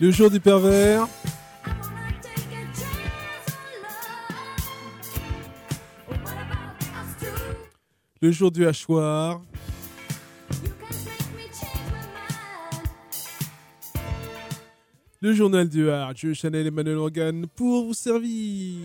Le jour du pervers. Le jour du hachoir. Le journal du hard, je Chanel Emmanuel Organ pour vous servir.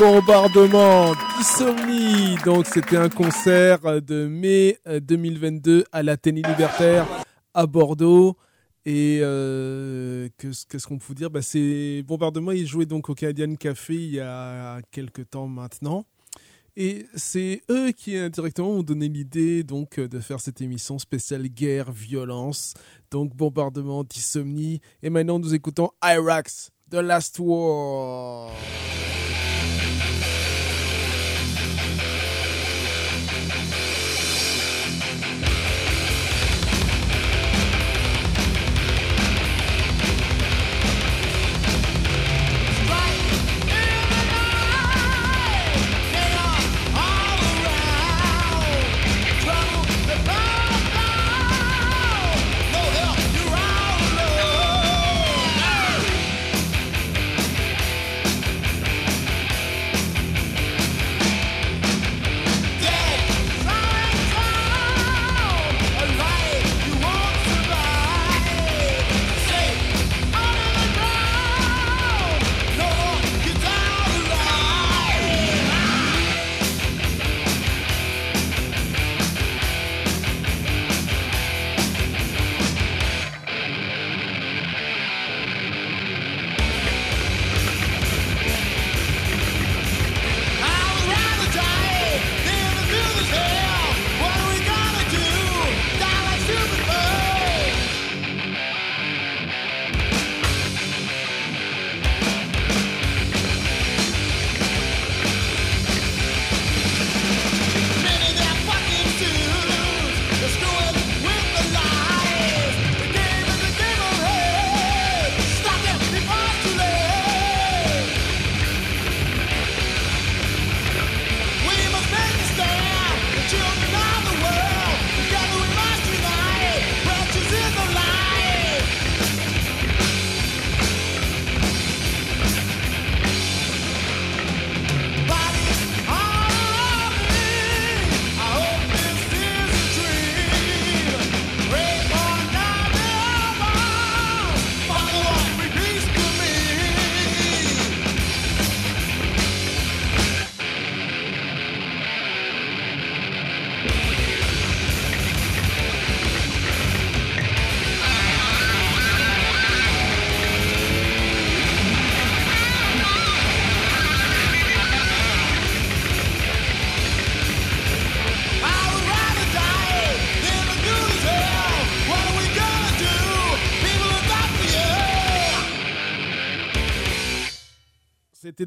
Bombardement d'Insomnie. Donc c'était un concert de mai euh, 2022 à l'Athénée Libertaire à Bordeaux. Et euh, qu'est-ce qu'on peut dire bah, C'est Bombardement, il jouait donc au Canadian Café il y a quelques temps maintenant. Et c'est eux qui indirectement ont donné l'idée donc de faire cette émission spéciale guerre, violence, donc bombardement d'Insomnie. Et maintenant nous écoutons Irax, The Last War.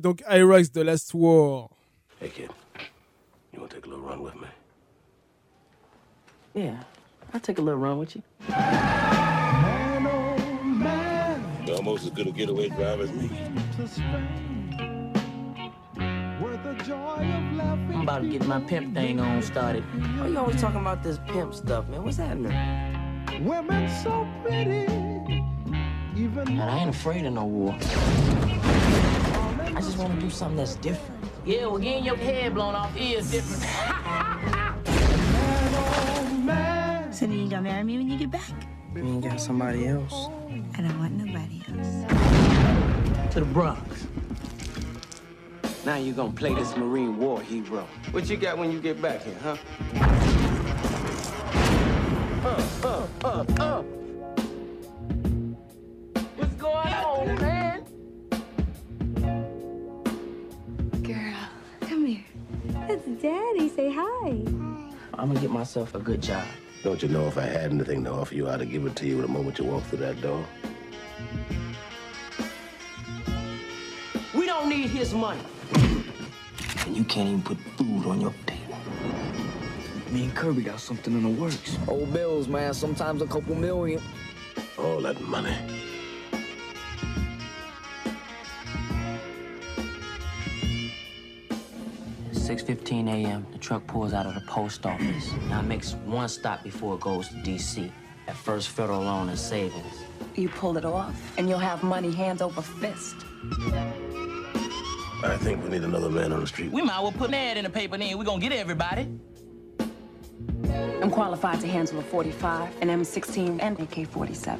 Donc Irax The Last War. Hey, kid. You want to take a little run with me? Yeah, I'll take a little run with you. man You're almost as good a getaway driver as me. I'm about to get my pimp thing on started. Oh, you always talking about this pimp stuff, man. What's happening? Women so pretty, even Man, I ain't afraid of no war. I just want to do something that's different. Yeah, well, getting your head blown off is different. So then you gonna marry me when you get back? You ain't got somebody else. I don't want nobody else. To the Bronx. Now you gonna play this Marine War hero. What you got when you get back here, huh? Uh, uh, uh, uh. Daddy. Say hi. I'm gonna get myself a good job. Don't you know if I had anything to offer you, I'd have given it to you the moment you walked through that door? We don't need his money. And you can't even put food on your table. Me and Kirby got something in the works. Old bills, man. Sometimes a couple million. All that money. Six fifteen a.m. The truck pulls out of the post office. Now it makes one stop before it goes to D.C. At First Federal Loan and Savings. You pull it off, and you'll have money hand over fist. I think we need another man on the street. We might well put an ad in the paper then. We're gonna get everybody. I'm qualified to handle a 45, an M16, and AK-47.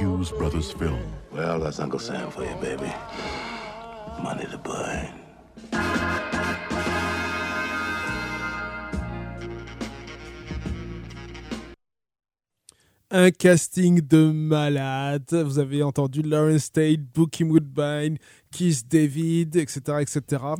Hughes Brothers film. Well, that's Uncle Sam for you, baby. Money to burn. Un casting de malade. Vous avez entendu Lawrence Tate, Bookie Woodbine, Keith David, etc., etc.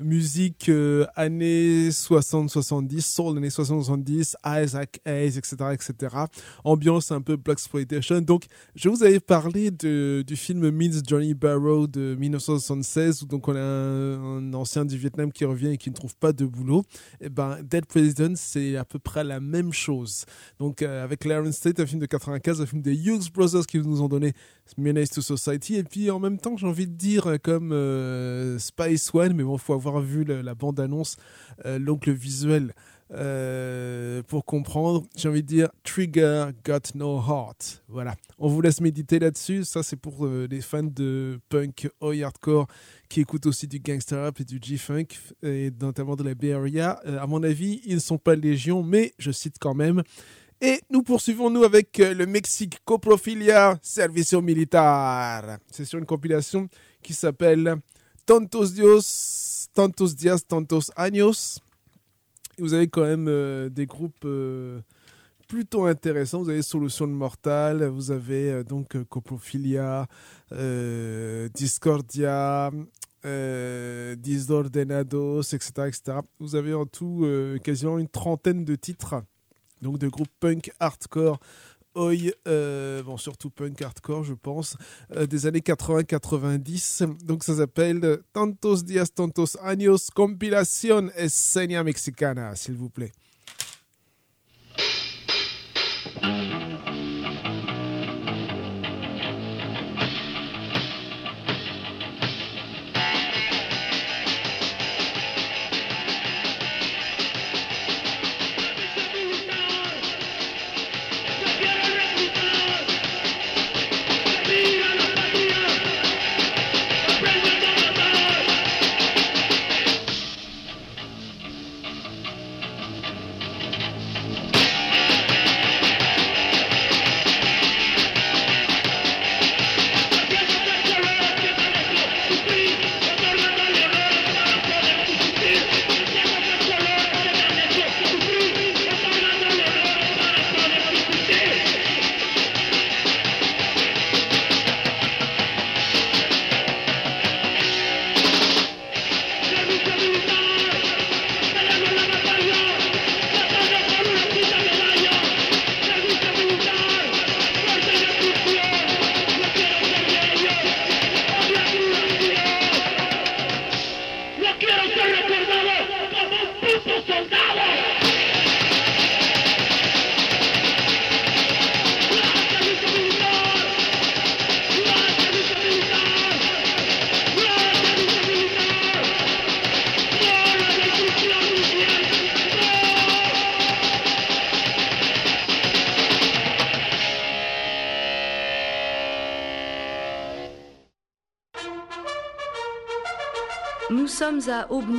Musique euh, années 60-70, soul années 60-70, Isaac Hayes, etc., etc. Ambiance un peu Black Exploitation. Donc, je vous avais parlé de, du film Means Johnny Barrow de 1976, où donc on a un, ancien du Vietnam qui revient et qui ne trouve pas de boulot. Et ben, Dead President, c'est à peu près la même chose. Donc, euh, avec Lawrence Tate, un film de 95, un film des Hughes Brothers qui nous ont donné Menace to Society. Et puis, en même temps, j'ai envie de dire, euh, comme euh, Spice One, mais bon, faut avoir vu la bande-annonce, euh, donc le visuel. euh, pour comprendre, j'ai envie de dire Trigger Got No Heart. Voilà. On vous laisse méditer là-dessus. Ça, c'est pour les fans de punk oi hardcore qui écoutent aussi du gangster rap et du G-funk, et notamment de la Bay Area. À mon avis, ils ne sont pas légion, mais je cite quand même. Et nous poursuivons nous avec euh, le Mexique Coprofilia Servicio Militar. C'est sur une compilation qui s'appelle Tantos Dios, Tantos Dias, Tantos Años. Vous avez quand même euh, des groupes euh, plutôt intéressants. Vous avez Solution Mortale, vous avez donc Coprophilia, euh, Discordia, Disordenados, etc., etc. Vous avez en tout quasiment une trentaine de titres, donc de groupes punk, hardcore, oi, euh, bon surtout punk hardcore je pense, euh, des années 80-90. Donc ça s'appelle Tantos Dias, Tantos Años, Compilación Escena Mexicana, s'il vous plaît.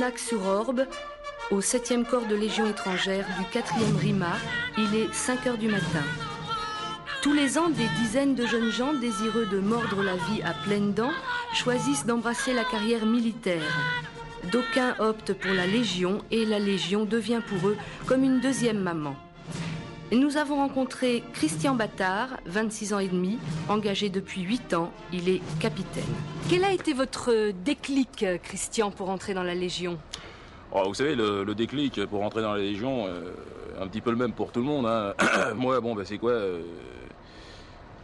À Aubenac-sur-Orbe, au 7e corps de Légion étrangère du 4e RIMA. Il est 5 heures du matin. Tous les ans, des dizaines de jeunes gens désireux de mordre la vie à pleines dents choisissent d'embrasser la carrière militaire. D'aucuns optent pour la Légion et la Légion devient pour eux comme une deuxième maman. Nous avons rencontré Christian Battard, 26 ans et demi, engagé depuis 8 ans. Il est capitaine. Quel a été votre déclic, Christian, pour entrer dans la Légion Oh, vous savez, le, le déclic pour rentrer dans la Légion, euh, un petit peu le même pour tout le monde. hein. Moi, bon, bah, c'est quoi euh,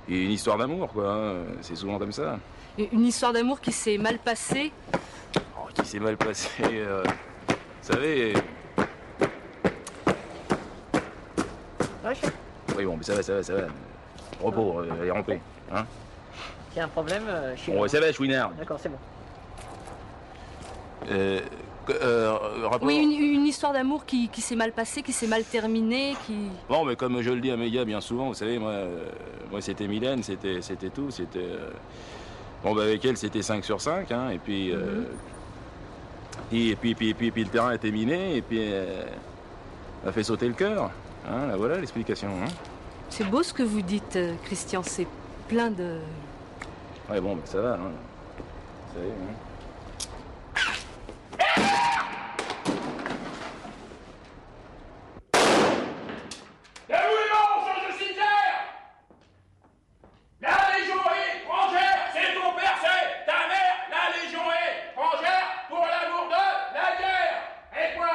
Une histoire d'amour, quoi. hein. C'est souvent comme ça. Une histoire d'amour qui s'est mal passée. Oh, qui s'est mal passé. euh, vous savez. Oui, bon, mais ça va, ça va, ça va. Repos, euh, allez, rentrez. Hein Il y a un problème euh, ça va, Chouinard. D'accord, c'est bon. Euh, euh, rapport- Oui, une, une histoire d'amour qui, qui s'est mal passée, qui s'est mal terminée, qui... Bon, mais comme je le dis à mes gars bien souvent, vous savez, moi, euh, moi c'était Mylène, c'était, c'était tout, c'était. Bon, bah, avec elle, c'était 5 sur 5, hein, et puis. euh, et, puis, puis, puis, puis le terrain était miné, et puis. euh, elle a fait sauter le cœur. Hein, là, voilà l'explication. Hein. C'est beau ce que vous dites, Christian. C'est plein de. Ouais, bon, ça va. Hein. Vous savez, hein. Et où les morts, on change de cimetière La Légion étrangère, c'est ton père, c'est ta mère La Légion étrangère, pour l'amour de la guerre Et quoi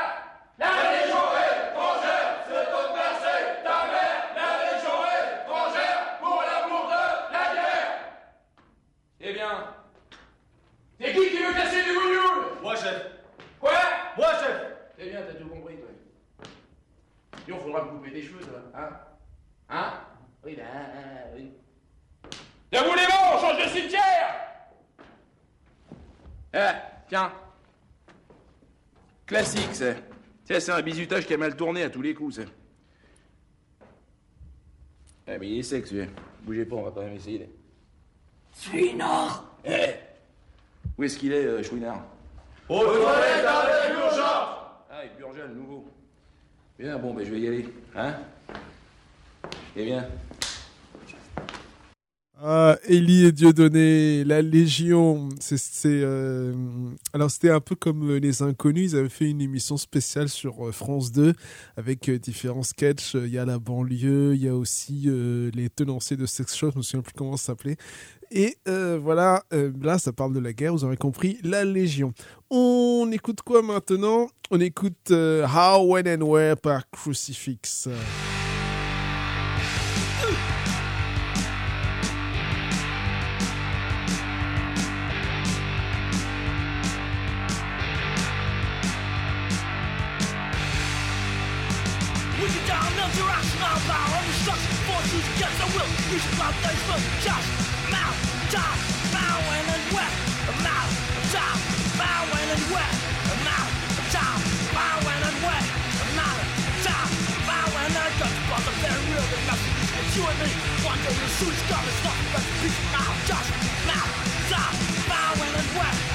La Légion étrangère, c'est ton père, c'est ta mère La Légion étrangère, pour l'amour de la guerre Eh bien, c'est qui qui veut casser du bougnoul Moi, chef Quoi Moi, chef Eh bien, t'as tout compris, toi. Sinon, faudra me couper des cheveux, toi. Hein Hein Oui, ben, euh, oui. Debout les morts, on change de cimetière Eh, tiens. Classique, c'est. C'est un bizutage qui a mal tourné à tous les coups, c'est. Eh, mais il est sec, celui-là. Bougez pas, on va quand même essayer. Chouinard Eh Où est-ce qu'il est, euh, Chouinard? Aux toilettes avec l'urgence Ah, il purge le nouveau. Bien, bon, ben je vais y aller. Hein? Eh bien. Ah, Élie et Dieudonné, la Légion, euh, alors c'était un peu comme euh, les Inconnus, ils avaient fait une émission spéciale sur euh, France 2 avec différents sketchs. Il y a la banlieue, il y a aussi les tenanciers de sex shop, je me souviens plus comment ça s'appelait. Et voilà, là ça parle de la guerre, vous aurez compris, la Légion. On écoute quoi maintenant? On écoute How, When and Where par Crucifix. The will. You should love those will just mouth, top, bowing and wet. Mouth, top, bowing and wet. Mouth, top, bowing and wet. Mouth, top, bowing and just but the very real the that you and me. Day the suit's gonna stop but the mouth, just mouth, top, bowing and wet.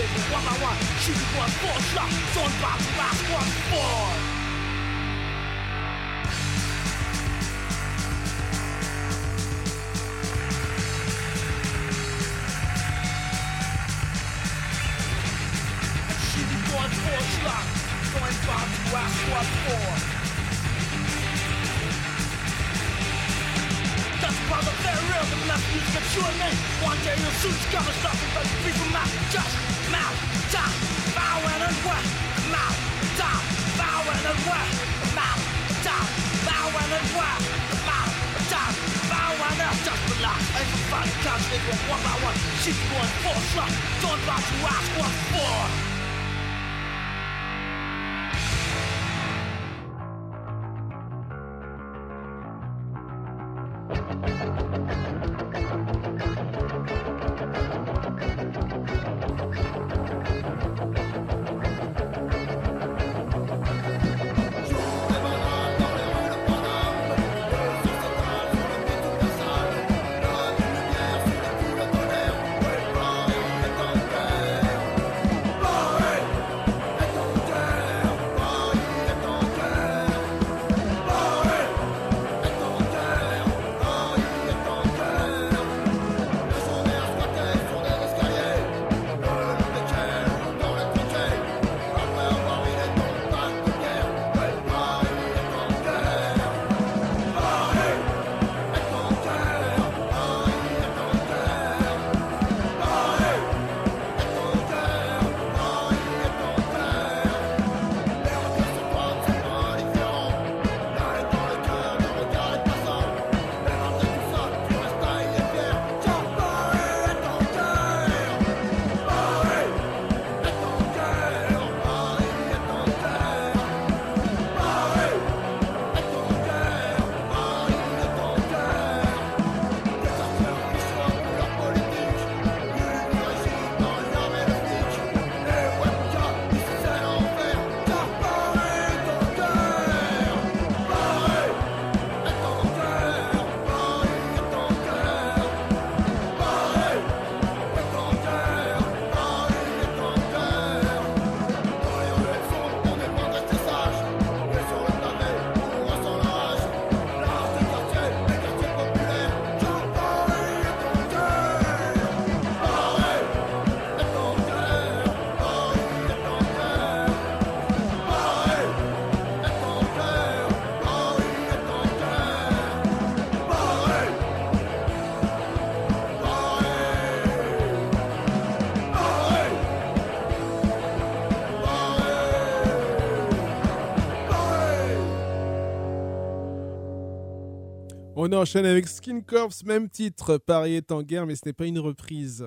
Fun can't sleep one by one. Shoot one, four shots, so I'm about to last one, four. Shooting one, four shots, going about to last one, four. All the very real the left that you and me One day you'll soon discover something But people mouth just mouth down Bow in and wet Mouth down Bow in and wet Mouth down Bow in and wet Mouth down Bow in and just relax Everybody comes in one by one She's going for a slot Don't bother to ask what's for On enchaîne avec Skin Corps, même titre. Paris est en guerre, mais ce n'est pas une reprise.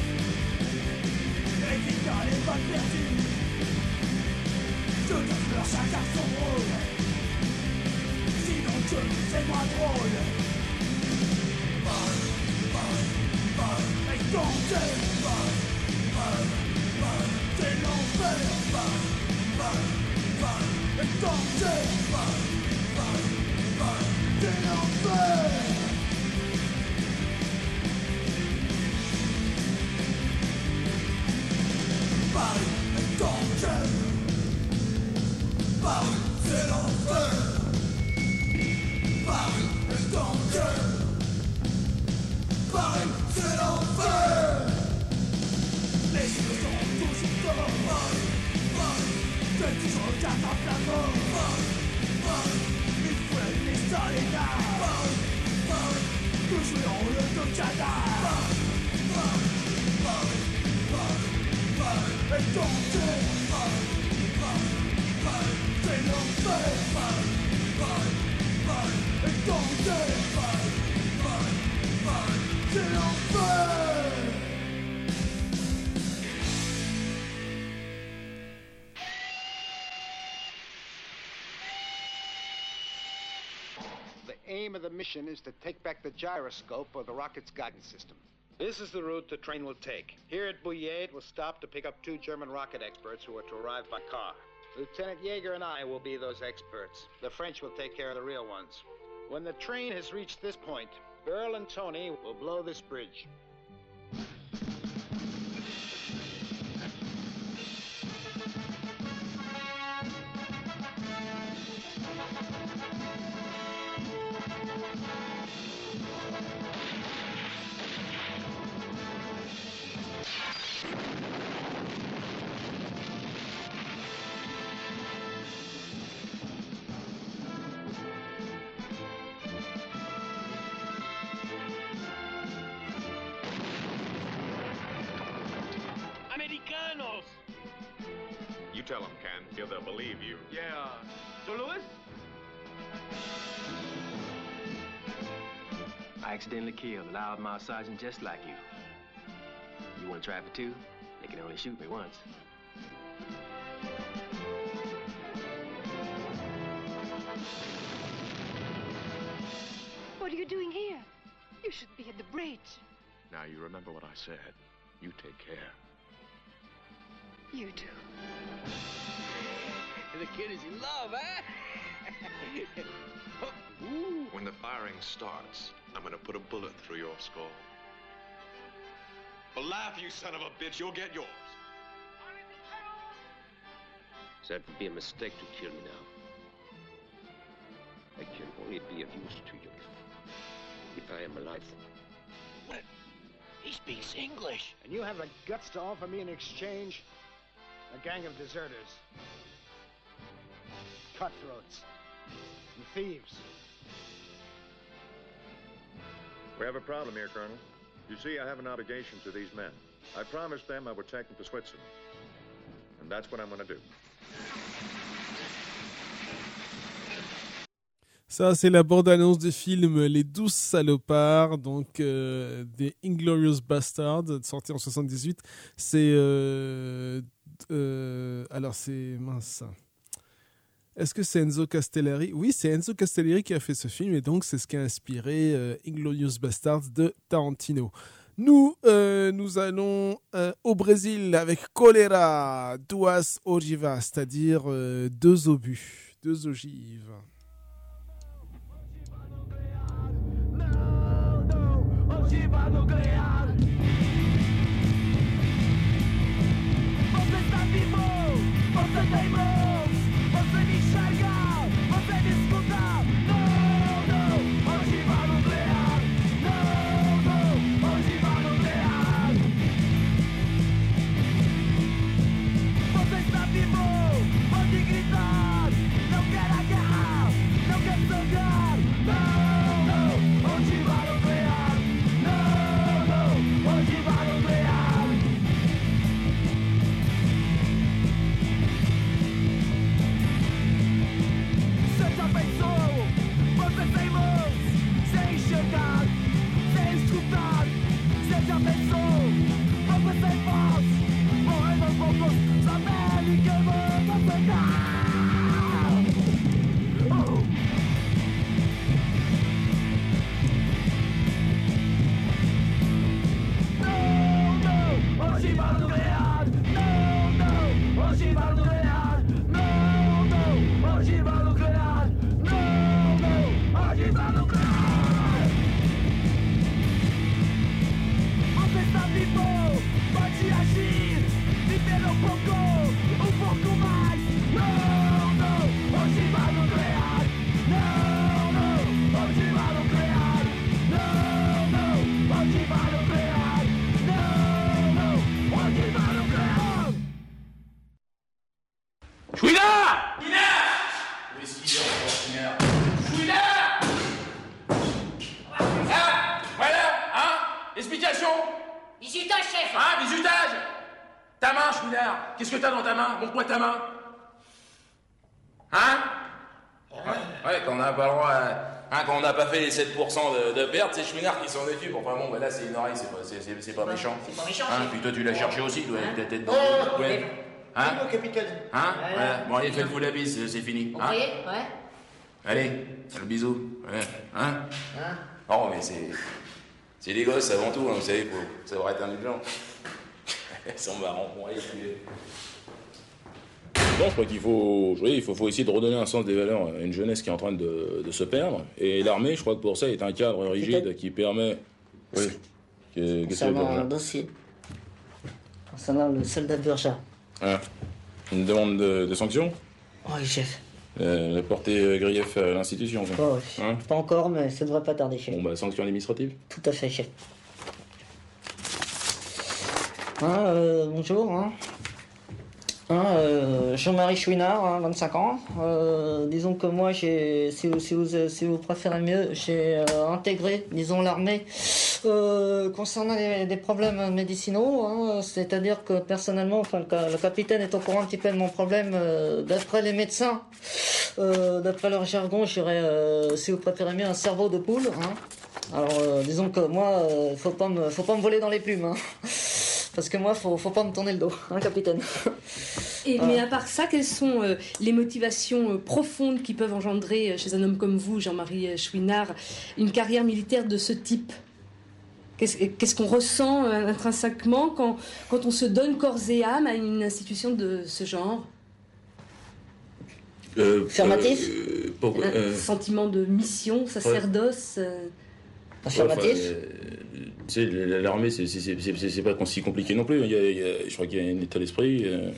balles perdues Je te pleure chacun son rôle Sinon que c'est moins drôle Et danger C'est l'enfer Et danger C'est l'enfer aim of the mission is to take back the gyroscope of the rocket's guidance system. This is the route the train will take. Here at Bouillet, it will stop to pick up two German rocket experts who are to arrive by car. Lieutenant Jaeger and I will be those experts. The French will take care of the real ones. When the train has reached this point, Earl and Tony will blow this bridge. Feel believe you. Yeah. So, Louis? I accidentally killed a loudmouth sergeant just like you. You want to try for two? They can only shoot me once. What are you doing here? You should be at the bridge. Now you remember what I said. You take care. You do. The kid is in love, eh? When the firing starts, I'm gonna put a bullet through your skull. Well, laugh, you son of a bitch. You'll get yours. That would be a mistake to kill me now. I can only be of use to you if I am alive. What? He speaks English. And you have the guts to offer me in exchange a gang of deserters, cutthroats, and thieves. We have a problem here, Colonel. You see, I have an obligation to these men. I promised them I would take them to Switzerland. And that's what I'm going to do. Ça, c'est la bande-annonce du film Les Douze Salopards, donc euh, des Inglorious Bastards, sorti en 78. C'est. euh, euh, alors, c'est. Mince. Est-ce que c'est Enzo Castellari? Oui, c'est Enzo Castellari qui a fait ce film, et donc c'est ce qui a inspiré euh, Inglorious Bastards de Tarantino. Nous, euh, nous allons euh, au Brésil avec Cholera, duas ogivas, c'est-à-dire deux obus, deux ogives. Ogiva nuclear ta main Hein? Ouais, quand on n'a pas le droit à- Hein, quand on n'a pas fait les 7% de, de perte, c'est Chouinard qui s'en occupe. Enfin bon, bah là, c'est une oreille, c'est pas, c'est, c'est- c'est pas méchant. c'est pas méchant, Hein, puis toi, tu l'as cherché aussi, toi, avec ta tête dans Oh, Ouais. mais- Hein? Oui, capitaine. Hein? Ouais. Bon, allez, faites-vous la bise, c'est- fini. Vous Hein? Ouais. Allez, le bisou. Ouais. Hein? Hein? Oh, mais c'est. C'est des gosses avant tout, hein, vous savez, faut savoir être indulgent. Ils sont marrants, bon, allez, je crois qu'il faut, oui, il faut, faut essayer de redonner un sens des valeurs à une jeunesse qui est en train de, de se perdre. Et l'armée, je crois que pour ça, est un cadre rigide qui permet. Oui. Que- Qu'est-ce que dire un dossier. Concernant le soldat Burja. Hein Une demande de, de sanction Oui, chef. euh, de porter euh, grief à l'institution. Oh, oui. Hein Pas encore, mais ça devrait pas tarder, chef. bon, bah, sanction administrative Tout à fait, chef. Hein, euh, bonjour. Hein. Hein, euh, Jean-Marie Chouinard, hein, 25 ans. Euh, disons que moi, j'ai, si, vous, si, vous, préférez mieux, j'ai euh, intégré, disons, l'armée concernant les, des problèmes médicinaux. hein, c'est-à-dire que personnellement, le, ca- le capitaine est au courant un petit peu de mon problème. d'après les médecins, d'après leur jargon, j'irais, si vous préférez mieux, un cerveau de poule. hein. Alors, disons que moi, faut pas faut pas me voler dans les plumes. Parce que moi, faut, faut pas me tourner le dos, hein, capitaine. Et. Mais à part ça, quelles sont euh, les motivations euh, profondes qui peuvent engendrer euh, chez un homme comme vous, Jean-Marie Chouinard, une carrière militaire de ce type? Qu'est-ce qu'on ressent euh, intrinsèquement quand, quand on se donne corps et âme à une institution de ce genre? Euh, Affirmatif. euh, Un sentiment de mission, sacerdoce euh, Affirmatif. Ouais, enfin, euh, tu sais, l'armée, c'est- pas si compliqué non plus. Il y a- il y a- je crois qu'il y a un état d'esprit. euh,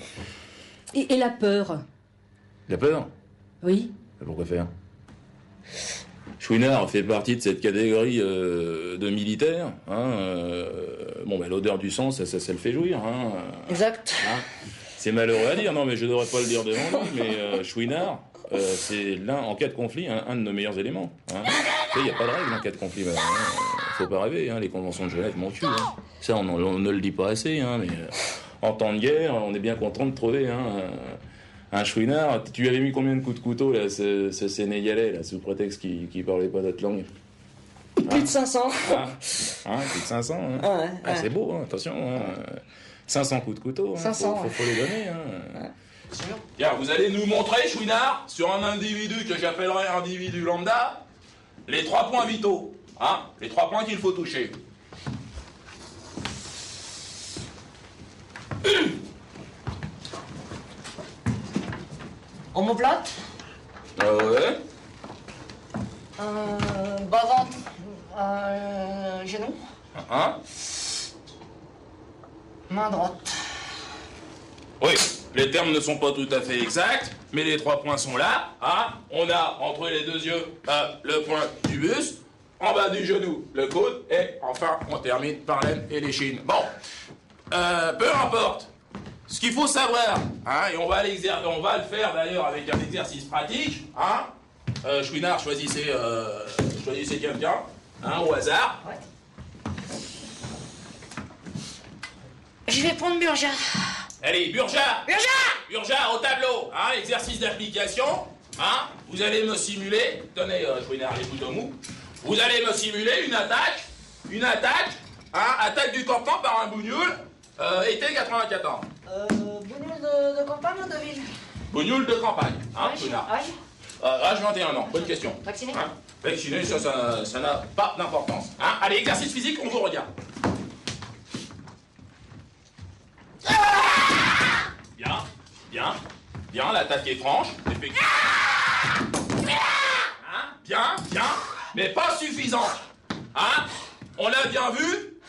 et, et la peur? La peur? Oui. Pourquoi faire? Chouinard fait partie de cette catégorie euh, de militaires. Hein, euh, bon, ben, l'odeur du sang, ça, ça, ça le fait jouir. Hein, Exact. Hein? C'est malheureux à dire, non, mais je devrais pas le dire devant lui, mais Chouinard, c'est l'un, en cas de conflit, un, un de nos meilleurs éléments. Il n'y a pas de règle en cas de conflit. hein. Faut pas rêver, hein, les conventions de Genève m'ont tué. hein. Ça, on, on ne le dit pas assez, hein, mais euh, en temps de guerre, on est bien content de trouver hein, un, un chouinard. Tu lui avais mis combien de coups de couteau, là, ce, ce Sénégalais, là, sous prétexte qu'il qu'il parlait pas notre langue? Plus de 500. Hein, hein, plus de 500. hein? Ah ouais, Ah, ouais. c'est beau, hein, attention. hein. 500 coups de couteau, hein, 500, faut, faut, ouais. faut les donner. Hein. Tiens, vous allez nous montrer, chouinard, sur un individu que j'appellerais individu lambda, les trois points vitaux. Hein, les trois points qu'il faut toucher. Omoplate, Ah ouais euh, bas-ventre, euh, genou, Hein main droite. Oui, les termes ne sont pas tout à fait exacts, mais les trois points sont là. Hein On a entre les deux yeux euh, le point du buste, en bas du genou le coude, et enfin on termine par l'aine et l'échine. Bon, euh, peu importe. Ce qu'il faut savoir, hein, et on va, on va le faire d'ailleurs avec un exercice pratique, hein. Euh, Chouinard, choisissez, euh, choisissez quelqu'un, hein, au hasard. Je vais prendre Burja. Allez, Burja Burja Burja, au tableau hein, Exercice d'application. Hein vous allez me simuler... Tenez, euh, Chouinard, les couteaux mous. Vous allez me simuler une attaque. Une attaque. Hein, attaque du campement par un bougnoul. Euh, été 94. Euh, bougnoule de, de campagne ou de ville? Bougnoul de campagne. Hein, Âge Âge Euh, Âge 21 ans. Bonne question. Vacciné Hein Vacciné, ça, ça ça n'a pas d'importance. Hein Allez, exercice physique, on vous regarde. Bien, bien, bien, l'attaque est franche. effectivement. Hein Bien, bien, mais pas suffisante. Hein? On l'a bien vu.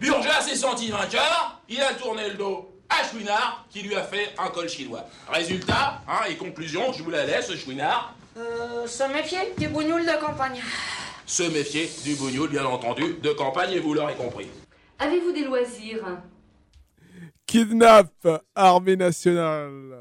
Burja s'est senti vainqueur, il a tourné le dos à Chouinard qui lui a fait un col chinois. Résultat, hein, et conclusion, je vous la laisse, Chouinard, Euh, se méfier du bougnoule de campagne. se méfier du bougnoul, bien entendu, de campagne, et vous l'aurez compris. Avez-vous des loisirs? Kidnap, armée nationale.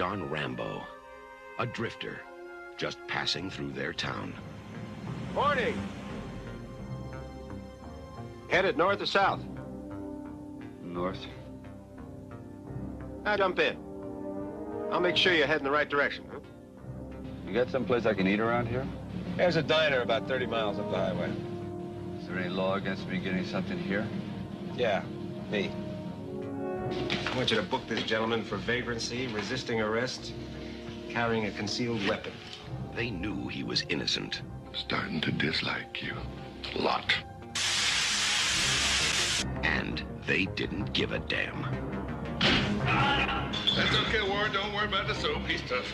John Rambo, a drifter, just passing through their town. Morning. Headed north or south? North. Now jump in. I'll make sure you're heading the right direction. Huh? You got someplace I can eat around here? There's a diner about 30 miles up the highway. Is there any law against me getting something here? Yeah, me. I want you to book this gentleman for vagrancy, resisting arrest, carrying a concealed weapon. They knew he was innocent. Starting to dislike you. A lot. And they didn't give a damn. That's okay, Warren. Don't worry about the soap. He's tough.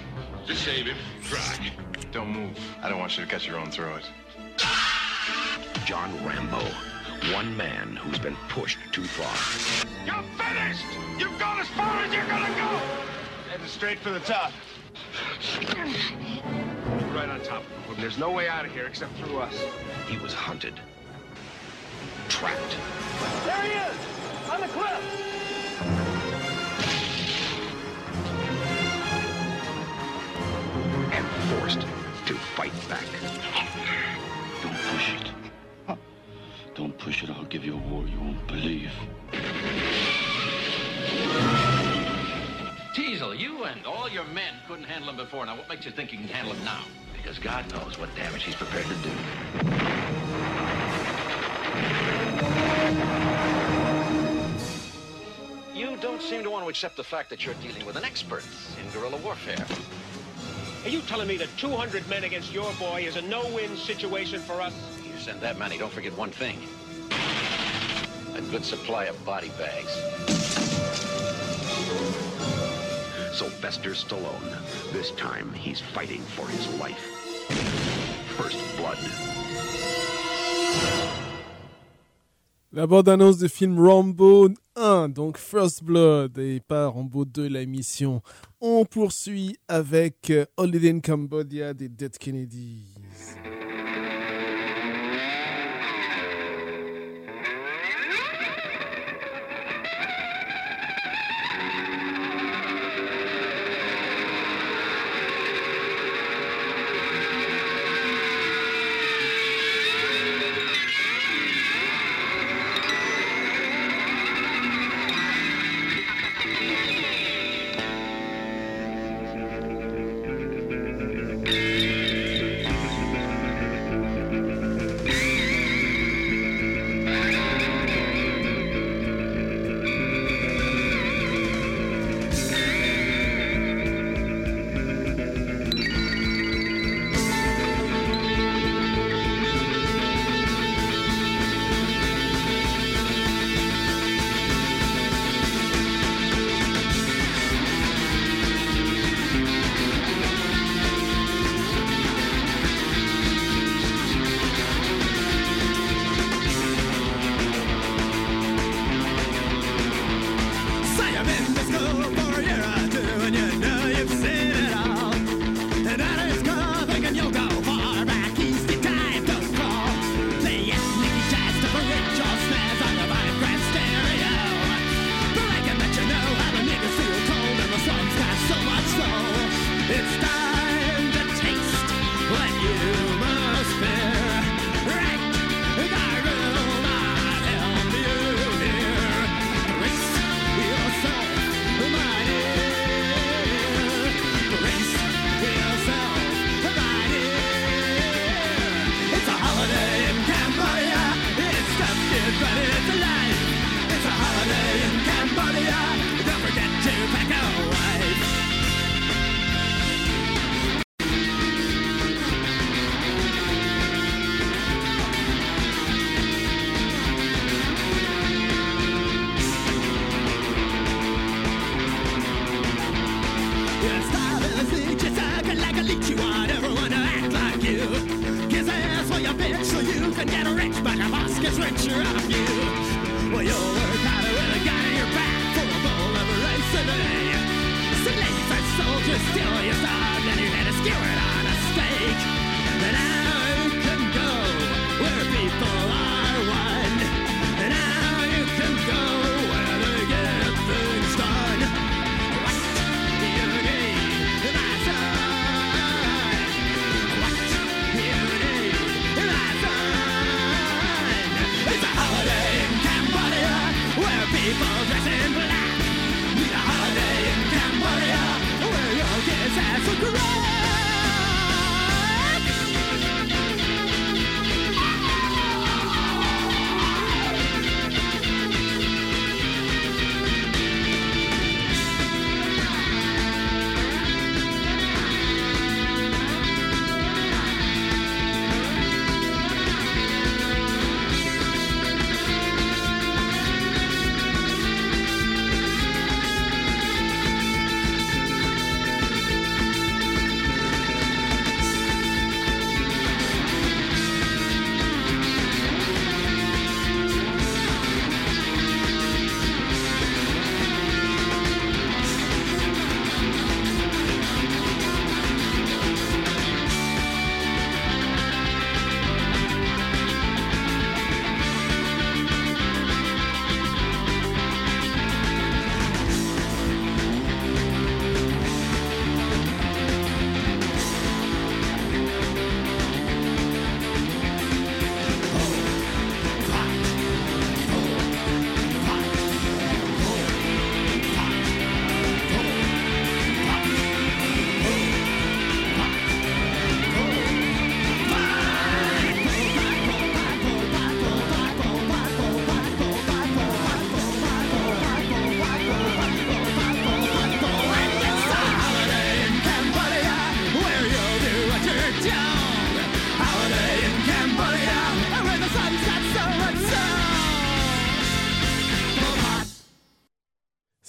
Just shave him. Try. Don't move. I don't want you to cut your own throat. John Rambo. One man who's been pushed too far. You're finished! You've gone as far as you're gonna go! Heading straight for the top. Right on top. There's no way out of here except through us. He was hunted. Trapped. There he is! On the cliff! And forced to fight back. Don't push it. Don't push it. I'll give you a war you won't believe. Teasel, you and all your men couldn't handle him before. Now, what makes you think you can handle him now? Because God knows what damage he's prepared to do. You don't seem to want to accept the fact that you're dealing with an expert in guerrilla warfare. Are you telling me that 200 men against your boy is a no-win situation for us? Send that many, don't forget one thing. A good supply of body bags. Sylvester Stallone. This time he's fighting for his life. First blood. La bande-annonce du film Rambo 1, donc First Blood, et pas Rambo 2, la mission. On poursuit avec euh, Holiday in Cambodia des Dead Kennedys.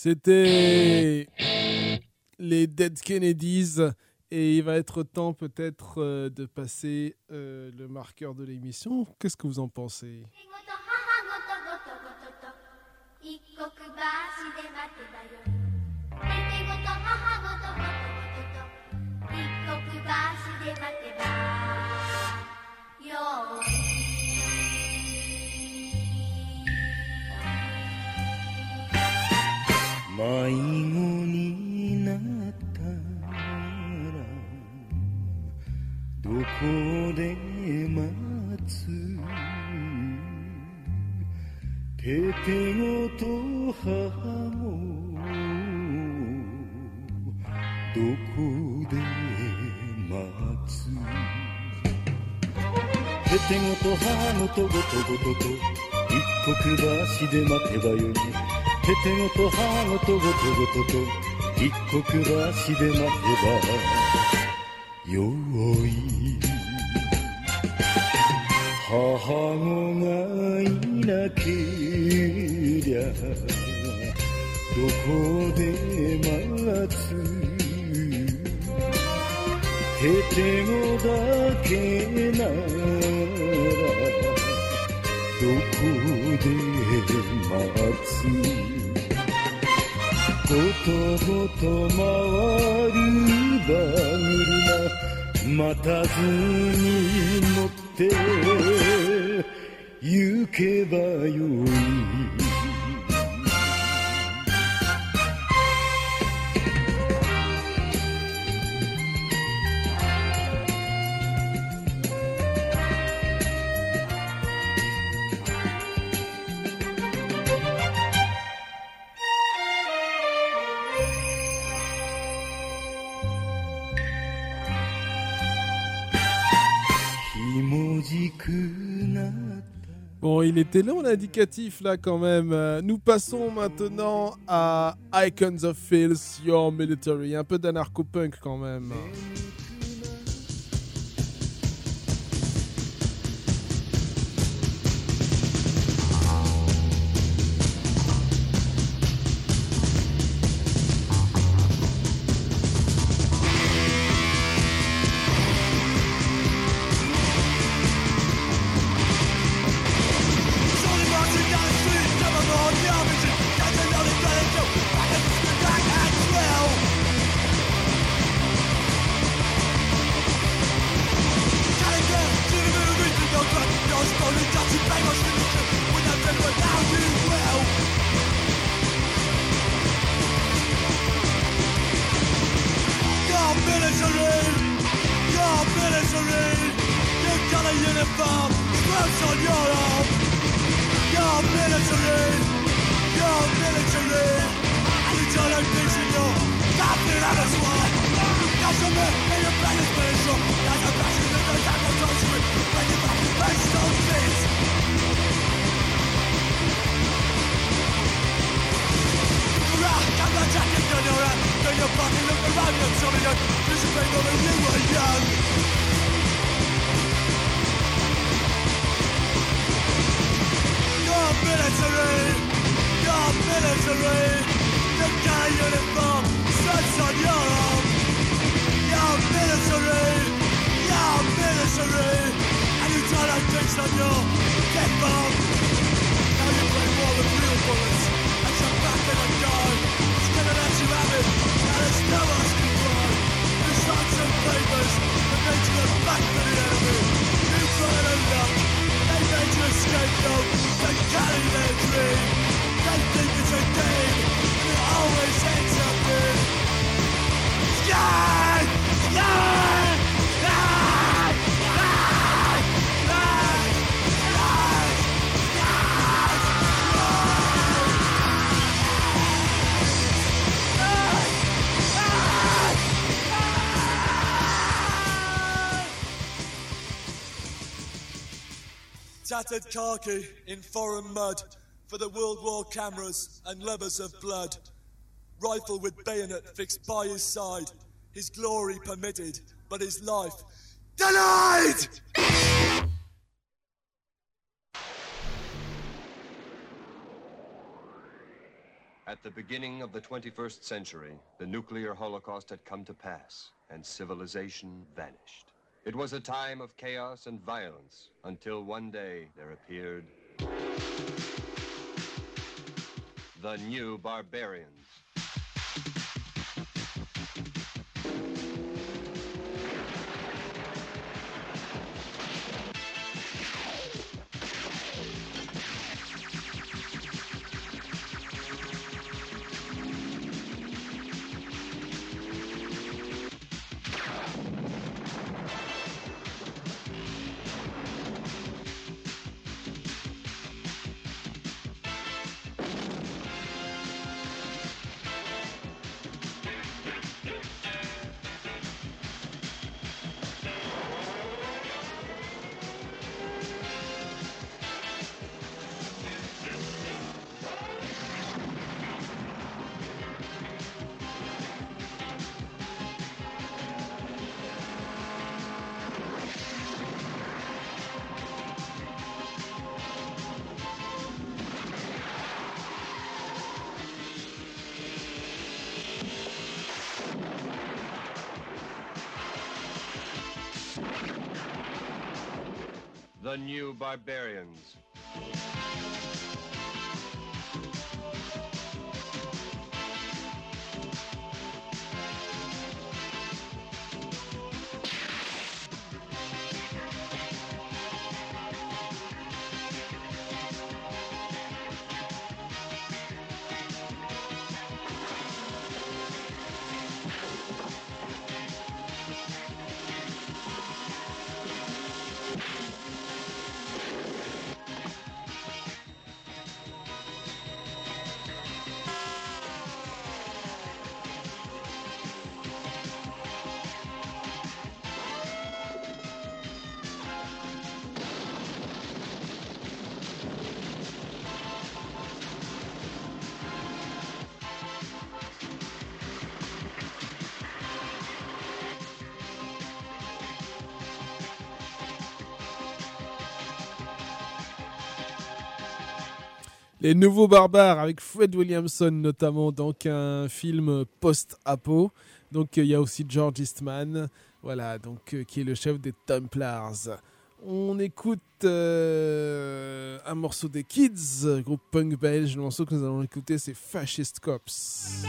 C'était les Dead Kennedys. Et il va être temps peut-être euh, de passer euh, le marqueur de l'émission. Qu'est-ce que vous en pensez? と母ごとごとごとと一刻橋で待てばよいててごと母ごとごとごとと一刻橋で待てばよい。母子がいなけりゃどこで待つ。ててごだけなで待つ。ことごと回る馬車待たずに乗って行けばよい。Bon, il était long l'indicatif là quand même. Euh, Nous passons maintenant à Icons of Filth, Your Military. Un peu d'anarcho-punk quand même. Tattered khaki in foreign mud for the World War cameras and levers of blood. Rifle with bayonet fixed by his side. His glory permitted, but his life denied! At the beginning of the 21st century, the nuclear holocaust had come to pass, and civilization vanished. It was a time of chaos and violence until one day there appeared the new barbarians. The new barbarians. Les Nouveaux Barbares avec Fred Williamson notamment, donc un film post-apo. Donc euh, il y a aussi George Eastman, voilà, donc euh, qui est le chef des Templars. On écoute euh, un morceau des Kids, groupe punk belge. Le morceau que nous allons écouter, c'est Fascist Cops.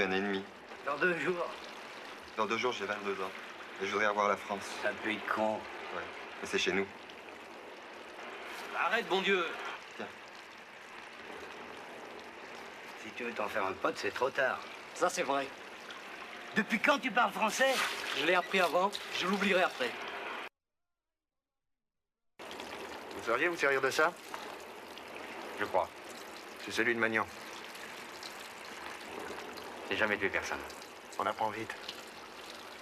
Ennemi. Dans deux jours. Dans deux jours, j'ai 22 ans. Et je voudrais revoir la France. C'est un pays de con. Ouais. Mais c'est chez nous. Arrête, bon Dieu Si tu veux t'en faire un pote, c'est trop tard. Ça, c'est vrai. Depuis quand tu parles français? Je l'ai appris avant, je l'oublierai après. Vous sauriez vous servir de ça? Je crois. C'est celui de Magnan. J'ai jamais tué personne. On apprend vite.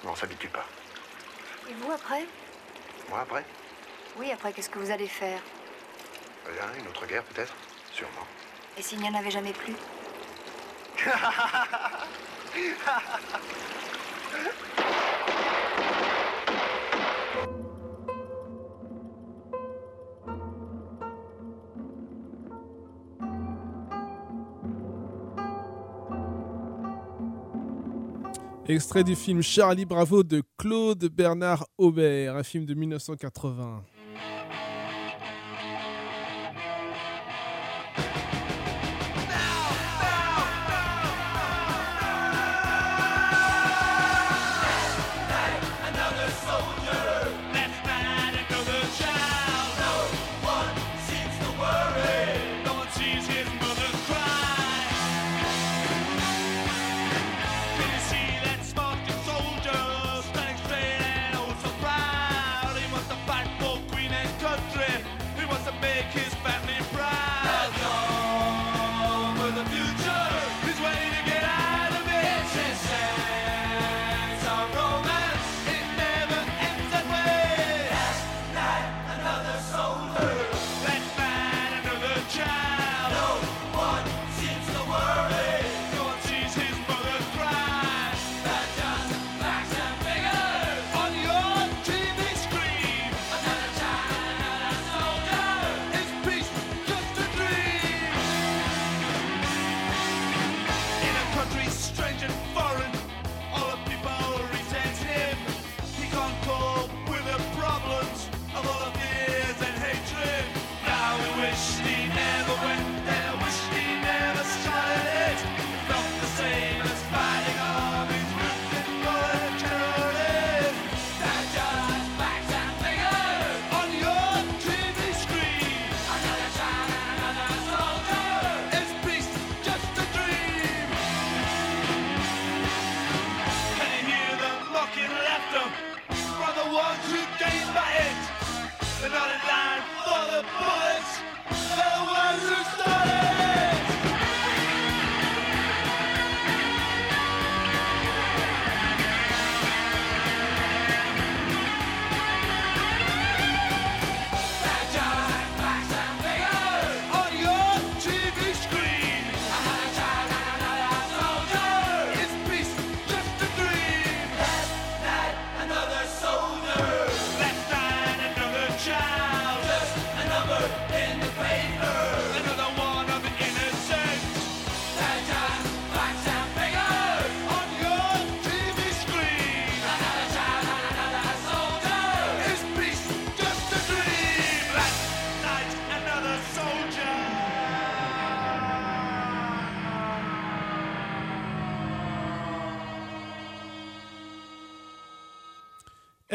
Mais on s'habitue pas. Et vous, après? Moi, après? Oui, après, qu'est-ce que vous allez faire? Rien, une autre guerre, peut-être? Sûrement. Et s'il n'y en avait jamais plus? Extrait du film Charlie Bravo de Claude Bernard Aubert, un film de 1980.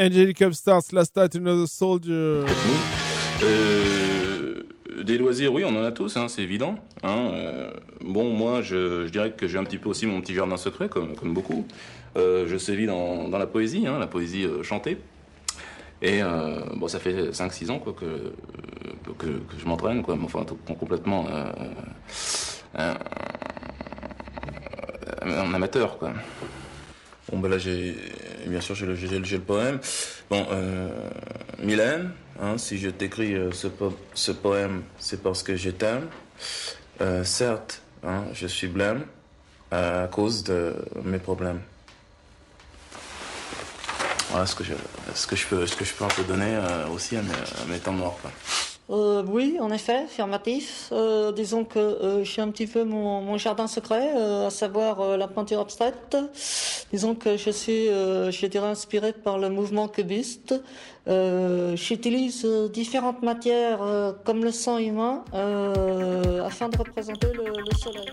Angelic Stars, Last Night Another Soldier. Euh, des loisirs, oui, on en a tous, hein, c'est évident. hein, euh, bon, moi, je, je dirais que j'ai un petit peu aussi mon petit jardin secret, comme, comme beaucoup. Euh, je sévis dans, dans la poésie, hein, la poésie euh, chantée. Et euh, bon, ça fait 5-6 ans quoi, que, que, que je m'entraîne, quoi, mais enfin, complètement euh, un, un amateur. Quoi. Bon, ben là, j'ai, bien sûr, j'ai le, le- le poème. Bon, euh, Mylène, hein, si je t'écris euh, ce, po- ce poème, c'est parce que je t'aime. Euh, certes, hein, je suis blême à cause de mes problèmes. Voilà ce que je, ce que je peux, ce que je peux un peu donner aussi à mes, temps morts. Euh, oui, en effet, affirmatif. Euh, disons que euh, un petit peu mon, jardin secret, euh, à savoir la peinture abstraite. Disons que je suis, je dirais, inspiré par le mouvement cubiste. J'utilise différentes matières comme le sang humain afin de représenter le, le soleil.